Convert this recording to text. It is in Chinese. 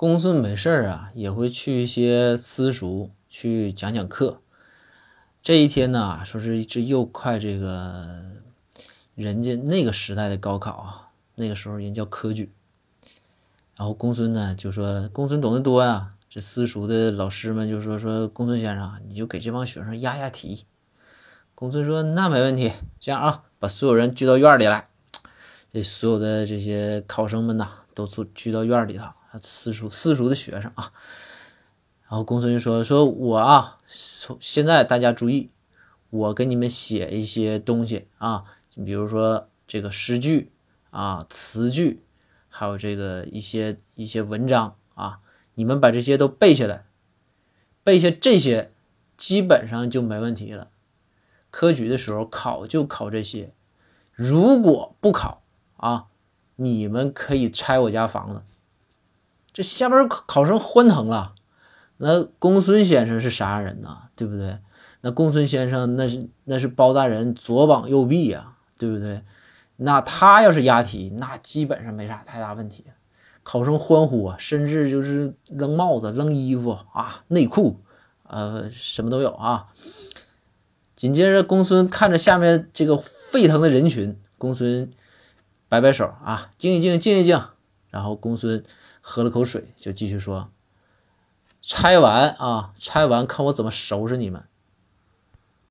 公孙没事儿啊，也会去一些私塾去讲讲课。这一天呢，说是这又快这个人家那个时代的高考啊，那个时候人叫科举。然后公孙呢就说：“公孙懂得多呀。”这私塾的老师们就说：“说公孙先生，你就给这帮学生压压题。”公孙说：“那没问题，这样啊，把所有人聚到院里来。这所有的这些考生们呐，都聚聚到院里头。私塾私塾的学生啊。”然后公孙就说：“说我啊，从现在大家注意，我给你们写一些东西啊，你比如说这个诗句啊、词句。”还有这个一些一些文章啊，你们把这些都背下来，背下这些，基本上就没问题了。科举的时候考就考这些，如果不考啊，你们可以拆我家房子。下边考生欢腾了。那公孙先生是啥人呢？对不对？那公孙先生那是那是包大人左膀右臂呀，对不对？那他要是押题，那基本上没啥太大问题。考生欢呼啊，甚至就是扔帽子、扔衣服啊、内裤，呃，什么都有啊。紧接着，公孙看着下面这个沸腾的人群，公孙摆摆手啊，静一静，静一静。然后公孙喝了口水，就继续说：“拆完啊，拆完看我怎么收拾你们。”